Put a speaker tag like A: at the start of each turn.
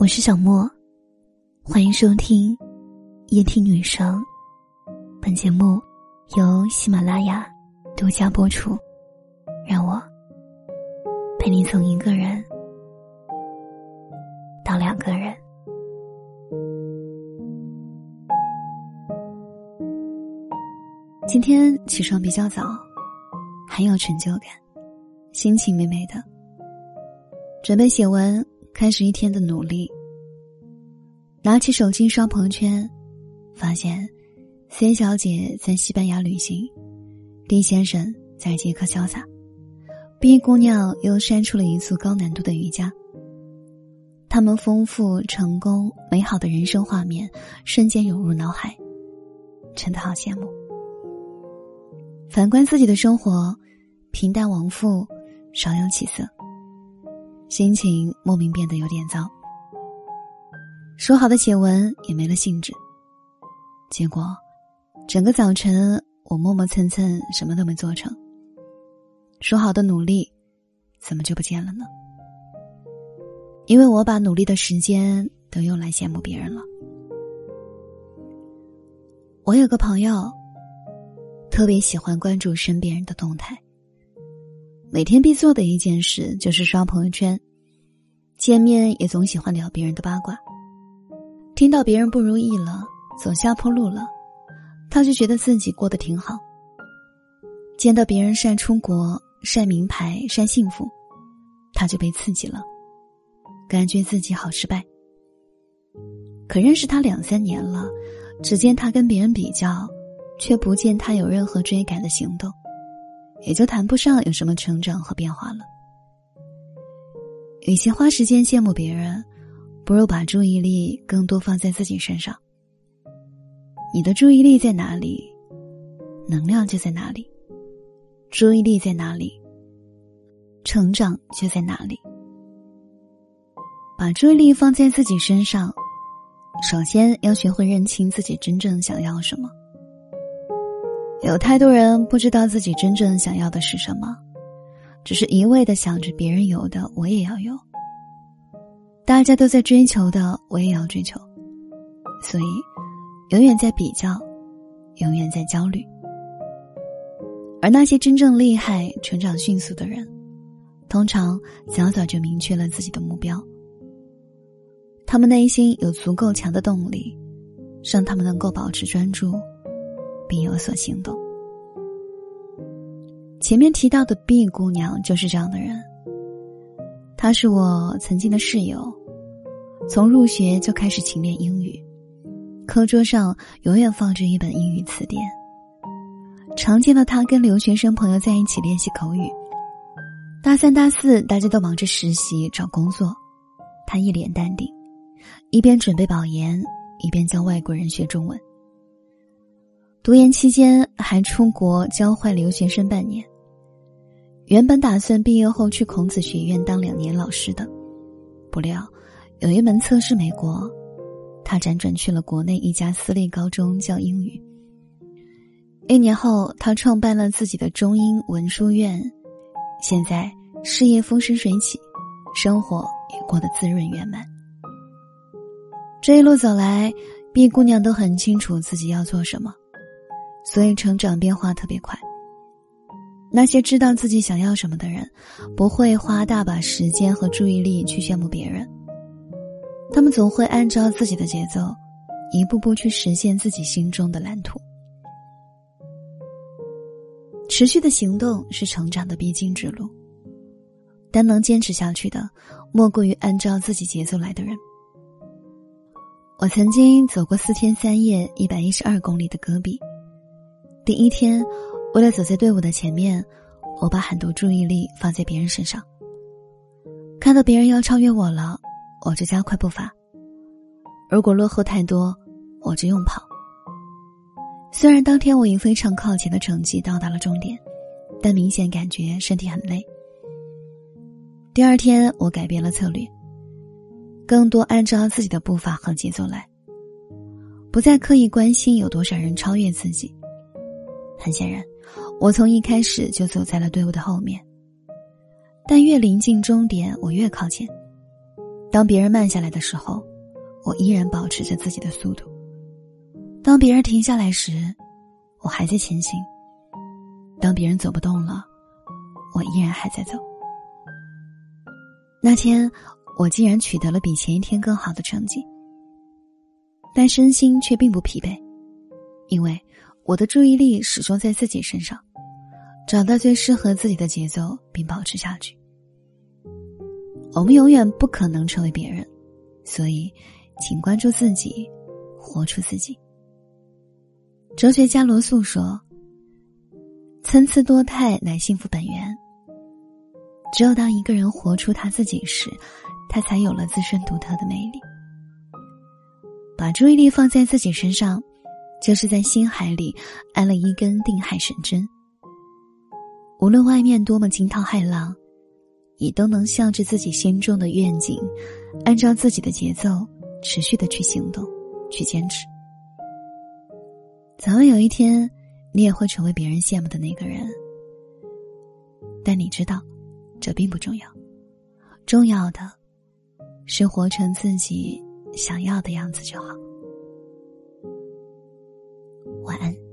A: 我是小莫，欢迎收听夜听女生。本节目由喜马拉雅独家播出。让我陪你从一个人到两个人。今天起床比较早，很有成就感，心情美美的，准备写文。开始一天的努力。拿起手机刷朋友圈，发现 C 小姐在西班牙旅行，D 先生在捷克潇洒，B 姑娘又删出了一组高难度的瑜伽。他们丰富、成功、美好的人生画面瞬间涌入脑海，真的好羡慕。反观自己的生活，平淡往复，少有起色。心情莫名变得有点糟，说好的写文也没了兴致。结果，整个早晨我磨磨蹭蹭，什么都没做成。说好的努力，怎么就不见了呢？因为我把努力的时间都用来羡慕别人了。我有个朋友，特别喜欢关注身边人的动态。每天必做的一件事就是刷朋友圈，见面也总喜欢聊别人的八卦。听到别人不如意了，走下坡路了，他就觉得自己过得挺好。见到别人晒出国、晒名牌、晒幸福，他就被刺激了，感觉自己好失败。可认识他两三年了，只见他跟别人比较，却不见他有任何追赶的行动。也就谈不上有什么成长和变化了。与其花时间羡慕别人，不如把注意力更多放在自己身上。你的注意力在哪里，能量就在哪里；注意力在哪里，成长就在哪里。把注意力放在自己身上，首先要学会认清自己真正想要什么。有太多人不知道自己真正想要的是什么，只是一味的想着别人有的我也要有，大家都在追求的我也要追求，所以永远在比较，永远在焦虑。而那些真正厉害、成长迅速的人，通常早早就明确了自己的目标，他们内心有足够强的动力，让他们能够保持专注。并有所行动。前面提到的 B 姑娘就是这样的人。她是我曾经的室友，从入学就开始勤练英语，课桌上永远放着一本英语词典。常见的她跟留学生朋友在一起练习口语。大三、大四大家都忙着实习找工作，她一脸淡定，一边准备保研，一边教外国人学中文。读研期间还出国交换留学生半年。原本打算毕业后去孔子学院当两年老师的，不料有一门测试没过，他辗转去了国内一家私立高中教英语。一年后，他创办了自己的中英文书院，现在事业风生水起，生活也过得滋润圆满。这一路走来毕姑娘都很清楚自己要做什么。所以成长变化特别快。那些知道自己想要什么的人，不会花大把时间和注意力去羡慕别人。他们总会按照自己的节奏，一步步去实现自己心中的蓝图。持续的行动是成长的必经之路，但能坚持下去的，莫过于按照自己节奏来的人。我曾经走过四天三夜、一百一十二公里的戈壁。第一天，为了走在队伍的前面，我把很多注意力放在别人身上。看到别人要超越我了，我就加快步伐；如果落后太多，我就用跑。虽然当天我以非常靠前的成绩到达了终点，但明显感觉身体很累。第二天，我改变了策略，更多按照自己的步伐和节奏来，不再刻意关心有多少人超越自己。很显然，我从一开始就走在了队伍的后面。但越临近终点，我越靠前。当别人慢下来的时候，我依然保持着自己的速度；当别人停下来时，我还在前行；当别人走不动了，我依然还在走。那天，我竟然取得了比前一天更好的成绩，但身心却并不疲惫，因为我的注意力始终在自己身上，找到最适合自己的节奏，并保持下去。我们永远不可能成为别人，所以，请关注自己，活出自己。哲学家罗素说：“参差多态乃幸福本源。”只有当一个人活出他自己时，他才有了自身独特的魅力。把注意力放在自己身上，就是在心海里安了一根定海神针。无论外面多么惊涛骇浪，你都能向着自己心中的愿景，按照自己的节奏，持续的去行动，去坚持。早晚有一天，你也会成为别人羡慕的那个人。但你知道。这并不重要，重要的是活成自己想要的样子就好。晚安。